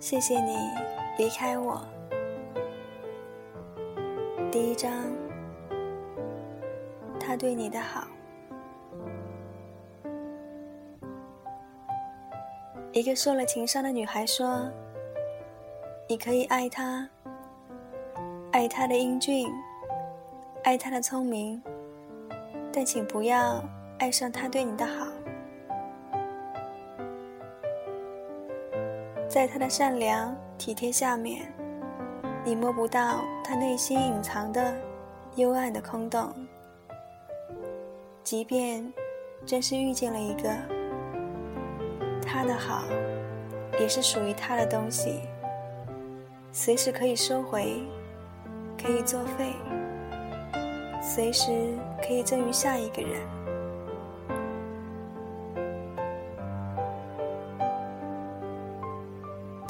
谢谢你离开我。第一章，他对你的好。一个受了情伤的女孩说：“你可以爱他，爱他的英俊，爱他的聪明，但请不要爱上他对你的好。在他的善良体贴下面，你摸不到他内心隐藏的幽暗的空洞。即便真是遇见了一个。”他的好，也是属于他的东西，随时可以收回，可以作废，随时可以赠予下一个人。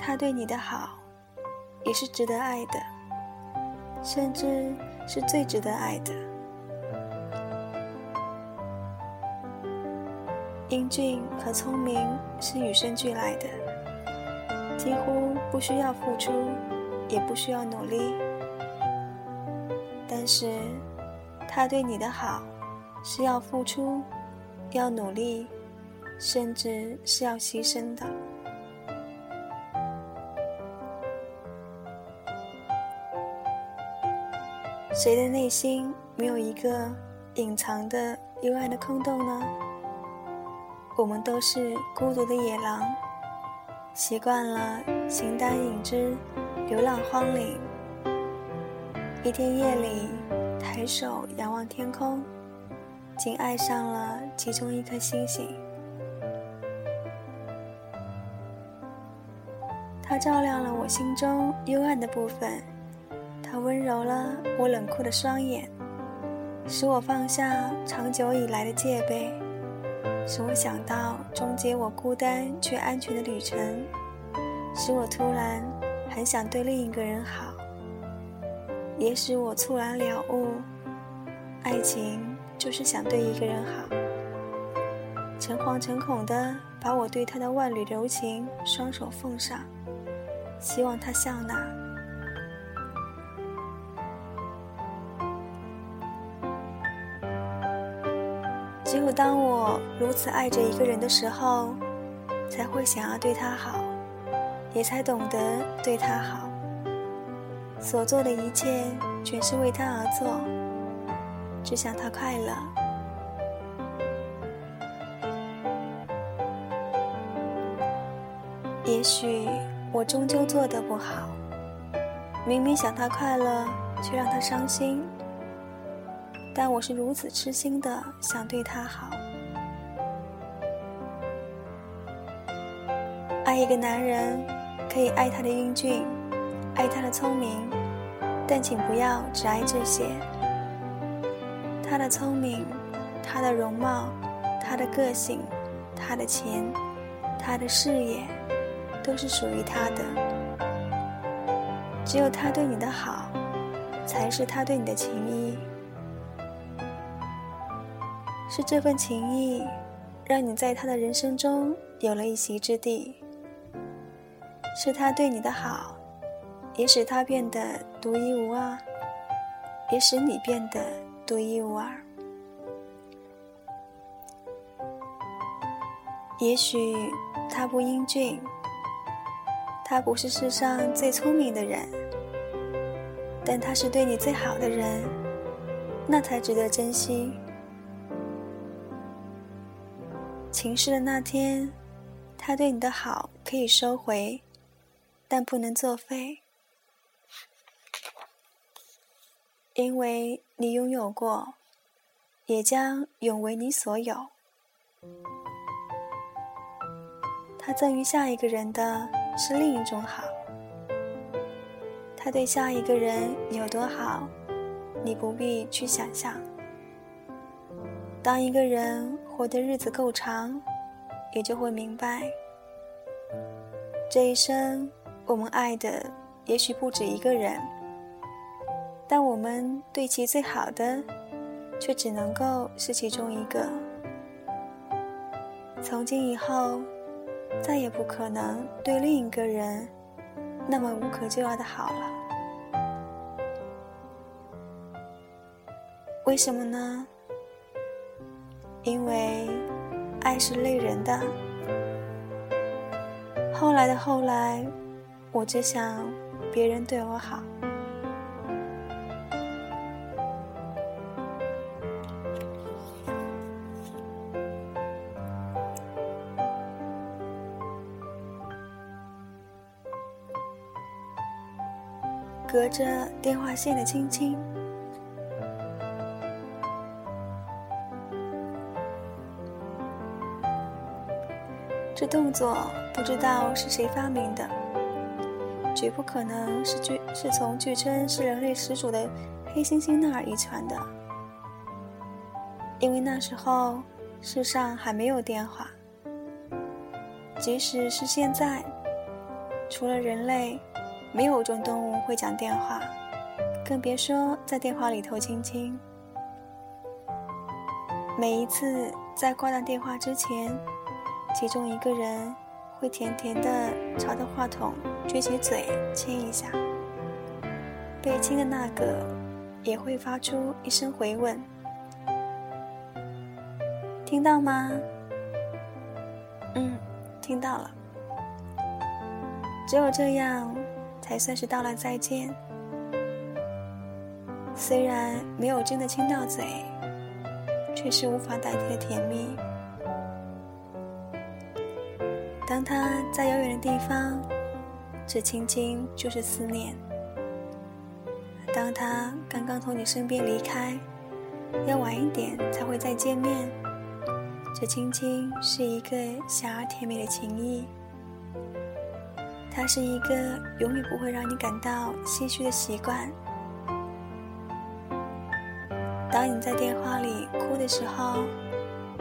他对你的好，也是值得爱的，甚至是最值得爱的。英俊和聪明是与生俱来的，几乎不需要付出，也不需要努力。但是，他对你的好，是要付出，要努力，甚至是要牺牲的。谁的内心没有一个隐藏的幽暗的空洞呢？我们都是孤独的野狼，习惯了形单影只，流浪荒岭。一天夜里，抬手仰望天空，竟爱上了其中一颗星星。它照亮了我心中幽暗的部分，他温柔了我冷酷的双眼，使我放下长久以来的戒备。使我想到终结我孤单却安全的旅程，使我突然很想对另一个人好，也使我猝然了悟，爱情就是想对一个人好，诚惶诚恐的把我对他的万缕柔情双手奉上，希望他笑纳。有当我如此爱着一个人的时候，才会想要对他好，也才懂得对他好。所做的一切全是为他而做，只想他快乐。也许我终究做得不好，明明想他快乐，却让他伤心。但我是如此痴心的想对他好，爱一个男人，可以爱他的英俊，爱他的聪明，但请不要只爱这些。他的聪明，他的容貌，他的个性，他的钱，他的事业，都是属于他的。只有他对你的好，才是他对你的情谊。是这份情谊，让你在他的人生中有了一席之地。是他对你的好，也使他变得独一无二，也使你变得独一无二。也许他不英俊，他不是世上最聪明的人，但他是对你最好的人，那才值得珍惜。情逝的那天，他对你的好可以收回，但不能作废，因为你拥有过，也将永为你所有。他赠予下一个人的是另一种好，他对下一个人有多好，你不必去想象。当一个人活的日子够长，也就会明白，这一生我们爱的也许不止一个人，但我们对其最好的，却只能够是其中一个。从今以后，再也不可能对另一个人那么无可救药的好了。为什么呢？因为爱是累人的。后来的后来，我只想别人对我好。隔着电话线的亲亲，动作不知道是谁发明的，绝不可能是据是从据称是人类始祖的黑猩猩那儿遗传的，因为那时候世上还没有电话，即使是现在，除了人类。没有一种动物会讲电话，更别说在电话里头亲亲。每一次在挂断电话之前，其中一个人会甜甜的朝着话筒撅起嘴亲一下，被亲的那个也会发出一声回问：“听到吗？”“嗯，听到了。”只有这样。才算是道了再见。虽然没有真的亲到嘴，却是无法代替的甜蜜。当他在遥远的地方，这轻轻就是思念；当他刚刚从你身边离开，要晚一点才会再见面，这轻轻是一个小而甜美的情谊。它是一个永远不会让你感到唏嘘的习惯。当你在电话里哭的时候，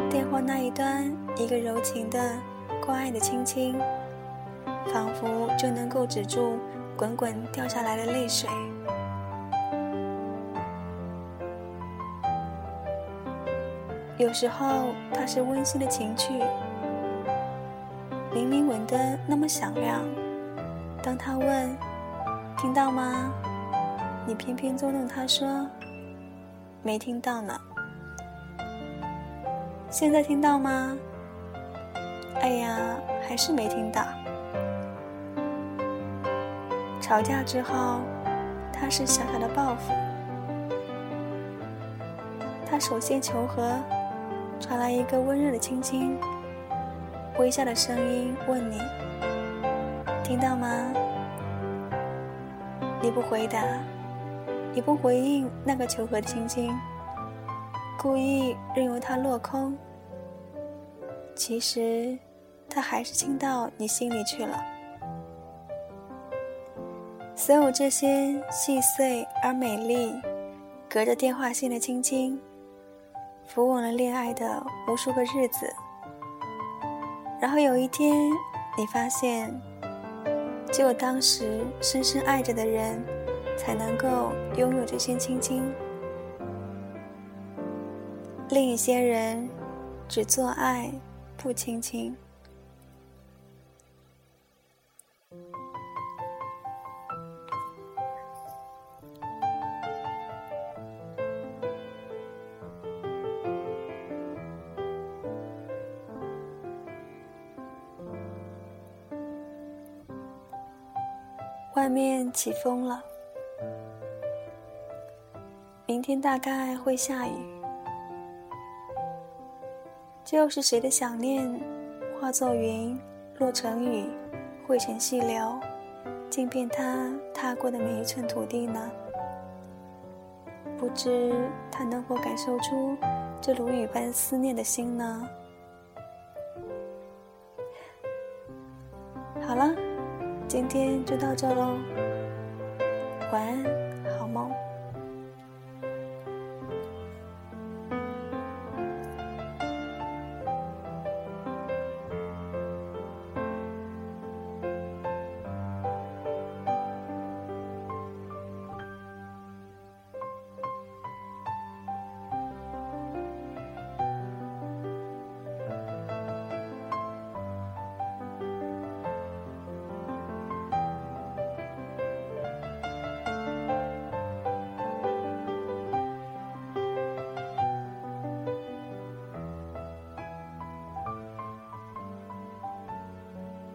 电话那一端一个柔情的、关爱的亲亲，仿佛就能够止住滚滚掉下来的泪水。有时候，它是温馨的情趣，明明吻得那么响亮。当他问：“听到吗？”你偏偏捉弄他说：“没听到呢。”现在听到吗？哎呀，还是没听到。吵架之后，他是小小的报复。他首先求和，传来一个温热的亲亲，微笑的声音问你。听到吗？你不回答，你不回应那个求和的亲亲，故意任由它落空。其实，他还是亲到你心里去了。所有这些细碎而美丽，隔着电话线的亲亲，抚吻了恋爱的无数个日子。然后有一天，你发现。只有当时深深爱着的人，才能够拥有这些亲亲。另一些人，只做爱，不亲亲。外面起风了，明天大概会下雨。就是谁的想念，化作云，落成雨，汇成细流，浸遍他踏过的每一寸土地呢？不知他能否感受出这如雨般思念的心呢？好了。今天就到这喽，晚安。